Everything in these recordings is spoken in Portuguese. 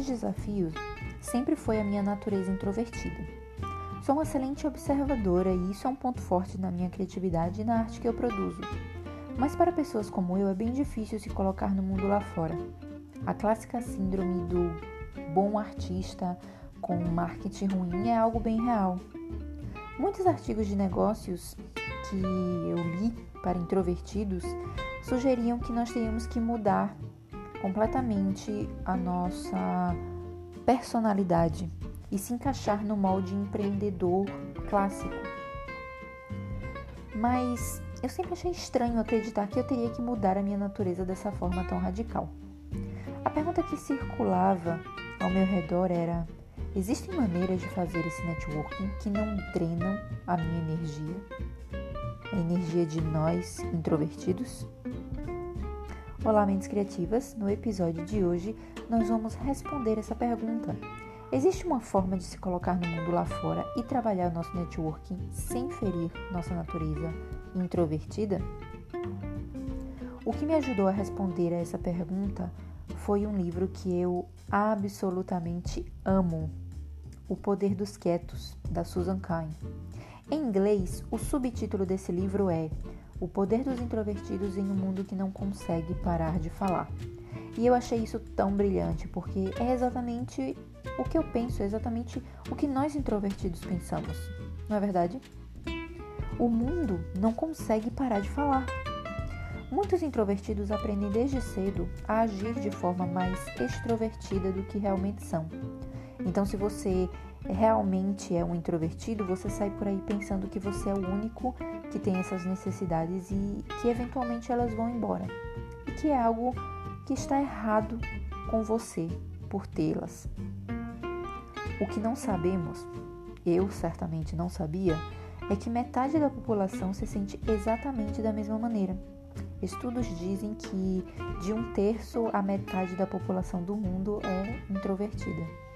maiores desafios sempre foi a minha natureza introvertida. Sou uma excelente observadora e isso é um ponto forte na minha criatividade e na arte que eu produzo. Mas para pessoas como eu é bem difícil se colocar no mundo lá fora. A clássica síndrome do bom artista com marketing ruim é algo bem real. Muitos artigos de negócios que eu li para introvertidos sugeriam que nós teríamos que mudar completamente a nossa personalidade e se encaixar no molde empreendedor clássico. Mas eu sempre achei estranho acreditar que eu teria que mudar a minha natureza dessa forma tão radical. A pergunta que circulava ao meu redor era: existem maneiras de fazer esse networking que não drenam a minha energia? A energia de nós introvertidos? Olá, mentes criativas! No episódio de hoje, nós vamos responder essa pergunta. Existe uma forma de se colocar no mundo lá fora e trabalhar nosso networking sem ferir nossa natureza introvertida? O que me ajudou a responder a essa pergunta foi um livro que eu absolutamente amo, O Poder dos Quietos, da Susan Cain. Em inglês, o subtítulo desse livro é o poder dos introvertidos em um mundo que não consegue parar de falar. E eu achei isso tão brilhante, porque é exatamente o que eu penso, é exatamente o que nós introvertidos pensamos. Não é verdade? O mundo não consegue parar de falar. Muitos introvertidos aprendem desde cedo a agir de forma mais extrovertida do que realmente são. Então, se você realmente é um introvertido, você sai por aí pensando que você é o único que tem essas necessidades e que eventualmente elas vão embora. E que é algo que está errado com você por tê-las. O que não sabemos, eu certamente não sabia, é que metade da população se sente exatamente da mesma maneira. Estudos dizem que de um terço a metade da população do mundo é introvertida.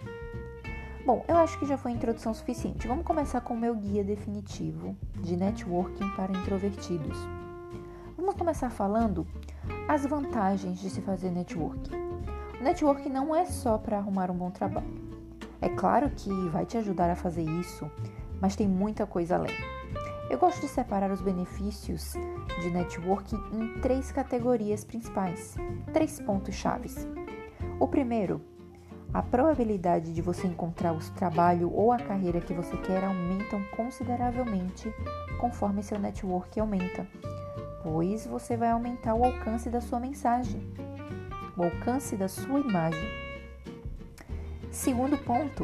Bom, eu acho que já foi introdução suficiente. Vamos começar com o meu guia definitivo de networking para introvertidos. Vamos começar falando as vantagens de se fazer networking. O networking não é só para arrumar um bom trabalho. É claro que vai te ajudar a fazer isso, mas tem muita coisa além. Eu gosto de separar os benefícios de networking em três categorias principais, três pontos chaves. O primeiro a probabilidade de você encontrar o trabalho ou a carreira que você quer aumentam consideravelmente conforme seu network aumenta, pois você vai aumentar o alcance da sua mensagem, o alcance da sua imagem. Segundo ponto,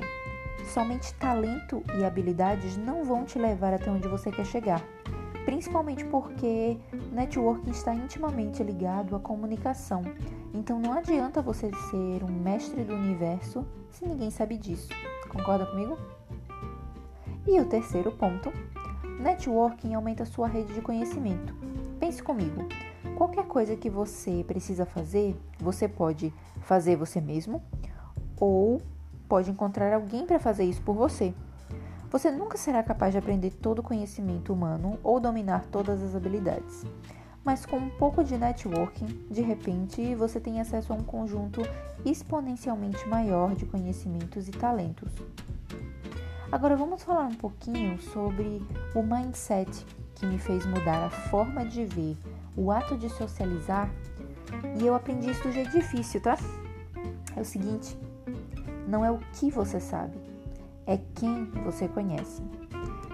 somente talento e habilidades não vão te levar até onde você quer chegar, principalmente porque networking está intimamente ligado à comunicação então não adianta você ser um mestre do universo se ninguém sabe disso. Concorda comigo? E o terceiro ponto: networking aumenta sua rede de conhecimento. Pense comigo. Qualquer coisa que você precisa fazer, você pode fazer você mesmo ou pode encontrar alguém para fazer isso por você. Você nunca será capaz de aprender todo o conhecimento humano ou dominar todas as habilidades mas com um pouco de networking, de repente você tem acesso a um conjunto exponencialmente maior de conhecimentos e talentos. Agora vamos falar um pouquinho sobre o mindset que me fez mudar a forma de ver o ato de socializar e eu aprendi isso do jeito difícil, tá? É o seguinte: não é o que você sabe, é quem você conhece.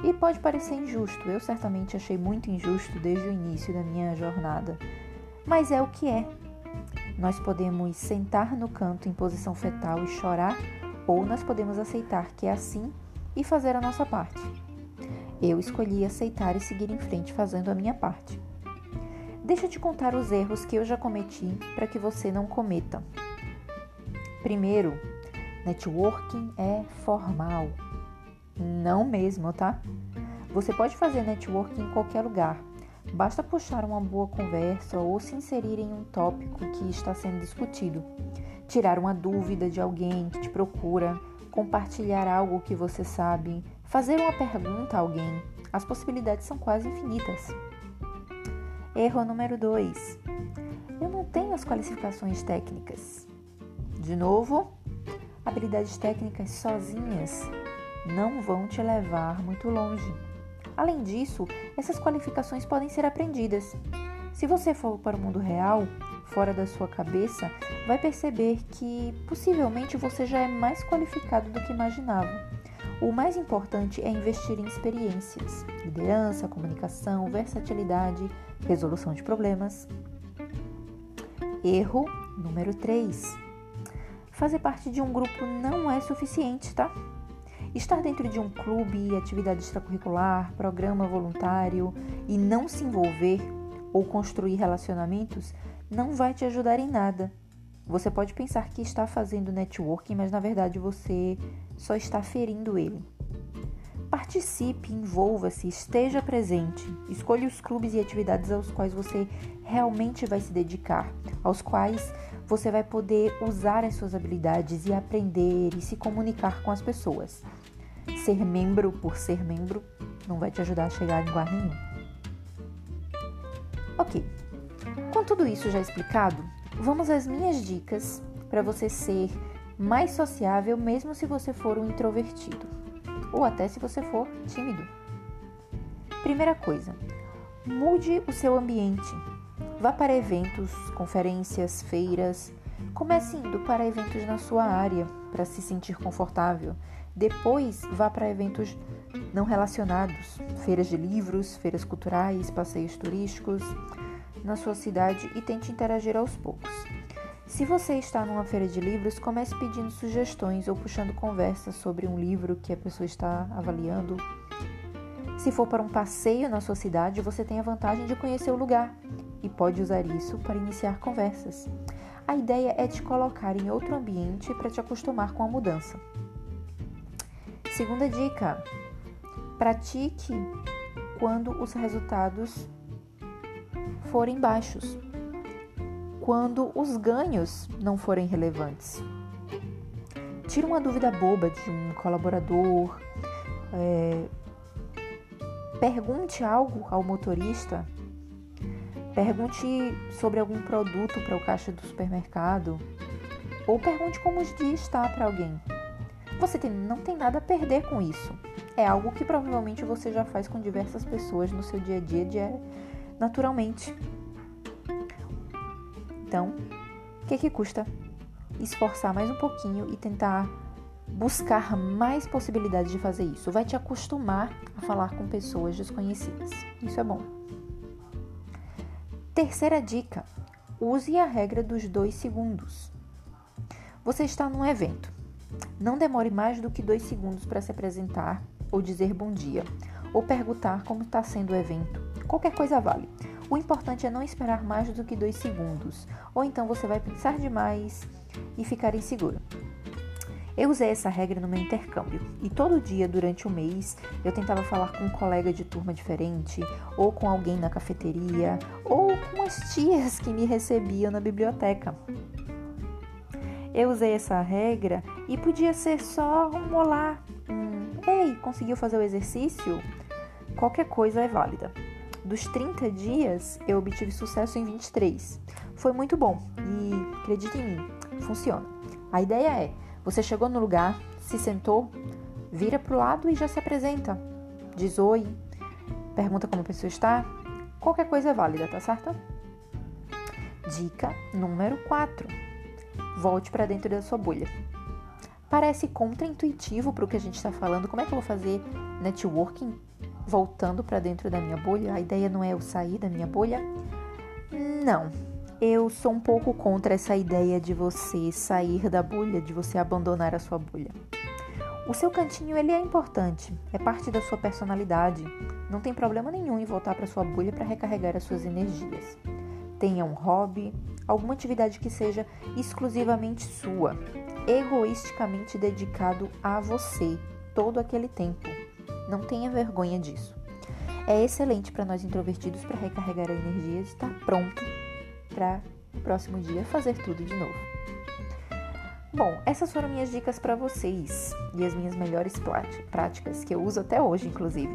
E pode parecer injusto, eu certamente achei muito injusto desde o início da minha jornada, mas é o que é. Nós podemos sentar no canto em posição fetal e chorar, ou nós podemos aceitar que é assim e fazer a nossa parte. Eu escolhi aceitar e seguir em frente fazendo a minha parte. Deixa eu te contar os erros que eu já cometi para que você não cometa. Primeiro, networking é formal. Não mesmo, tá? Você pode fazer networking em qualquer lugar. Basta puxar uma boa conversa ou se inserir em um tópico que está sendo discutido. Tirar uma dúvida de alguém que te procura, compartilhar algo que você sabe, fazer uma pergunta a alguém. As possibilidades são quase infinitas. Erro número 2. Eu não tenho as qualificações técnicas. De novo, habilidades técnicas sozinhas não vão te levar muito longe. Além disso, essas qualificações podem ser aprendidas. Se você for para o mundo real, fora da sua cabeça, vai perceber que possivelmente você já é mais qualificado do que imaginava. O mais importante é investir em experiências, liderança, comunicação, versatilidade, resolução de problemas. Erro número 3. Fazer parte de um grupo não é suficiente, tá? Estar dentro de um clube, atividade extracurricular, programa voluntário e não se envolver ou construir relacionamentos não vai te ajudar em nada. Você pode pensar que está fazendo networking, mas na verdade você só está ferindo ele. Participe, envolva-se, esteja presente. Escolha os clubes e atividades aos quais você realmente vai se dedicar, aos quais você vai poder usar as suas habilidades e aprender e se comunicar com as pessoas. Ser membro por ser membro não vai te ajudar a chegar em lugar nenhum. Ok, com tudo isso já explicado, vamos às minhas dicas para você ser mais sociável, mesmo se você for um introvertido, ou até se você for tímido. Primeira coisa, mude o seu ambiente. Vá para eventos, conferências, feiras. Comece indo para eventos na sua área para se sentir confortável. Depois, vá para eventos não relacionados, feiras de livros, feiras culturais, passeios turísticos na sua cidade e tente interagir aos poucos. Se você está numa feira de livros, comece pedindo sugestões ou puxando conversas sobre um livro que a pessoa está avaliando. Se for para um passeio na sua cidade, você tem a vantagem de conhecer o lugar e pode usar isso para iniciar conversas. A ideia é te colocar em outro ambiente para te acostumar com a mudança. Segunda dica: pratique quando os resultados forem baixos quando os ganhos não forem relevantes. Tire uma dúvida boba de um colaborador, é, pergunte algo ao motorista, pergunte sobre algum produto para o caixa do supermercado, ou pergunte como o dia está para alguém. Você tem, não tem nada a perder com isso. É algo que provavelmente você já faz com diversas pessoas no seu dia a dia, dia naturalmente. Então, o que, que custa esforçar mais um pouquinho e tentar buscar mais possibilidades de fazer isso? Vai te acostumar a falar com pessoas desconhecidas. Isso é bom. Terceira dica: use a regra dos dois segundos. Você está num evento. Não demore mais do que dois segundos para se apresentar ou dizer bom dia ou perguntar como está sendo o evento. Qualquer coisa vale. O importante é não esperar mais do que dois segundos, ou então você vai pensar demais e ficar inseguro. Eu usei essa regra no meu intercâmbio e todo dia durante o mês eu tentava falar com um colega de turma diferente, ou com alguém na cafeteria, ou com as tias que me recebiam na biblioteca. Eu usei essa regra e podia ser só um olá, um ei, conseguiu fazer o exercício? Qualquer coisa é válida. Dos 30 dias, eu obtive sucesso em 23. Foi muito bom e, acredite em mim, funciona. A ideia é: você chegou no lugar, se sentou, vira para o lado e já se apresenta. Diz oi, pergunta como a pessoa está. Qualquer coisa é válida, tá certo? Dica número 4. Volte para dentro da sua bolha. Parece contraintuitivo para o que a gente está falando. Como é que eu vou fazer networking voltando para dentro da minha bolha. A ideia não é eu sair da minha bolha. Não. Eu sou um pouco contra essa ideia de você sair da bolha, de você abandonar a sua bolha. O seu cantinho ele é importante, é parte da sua personalidade. Não tem problema nenhum em voltar para sua bolha para recarregar as suas energias. Tenha um hobby, alguma atividade que seja exclusivamente sua, egoisticamente dedicado a você todo aquele tempo. Não tenha vergonha disso. É excelente para nós introvertidos para recarregar a energia e estar pronto para o próximo dia fazer tudo de novo. Bom, essas foram minhas dicas para vocês e as minhas melhores práticas que eu uso até hoje, inclusive.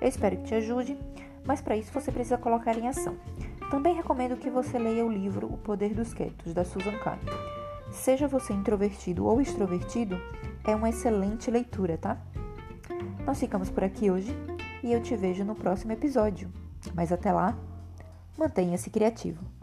Eu espero que te ajude, mas para isso você precisa colocar em ação. Também recomendo que você leia o livro O Poder dos Quietos, da Susan Kahn. seja você introvertido ou extrovertido, é uma excelente leitura, tá? Nós ficamos por aqui hoje e eu te vejo no próximo episódio. Mas até lá, mantenha-se criativo.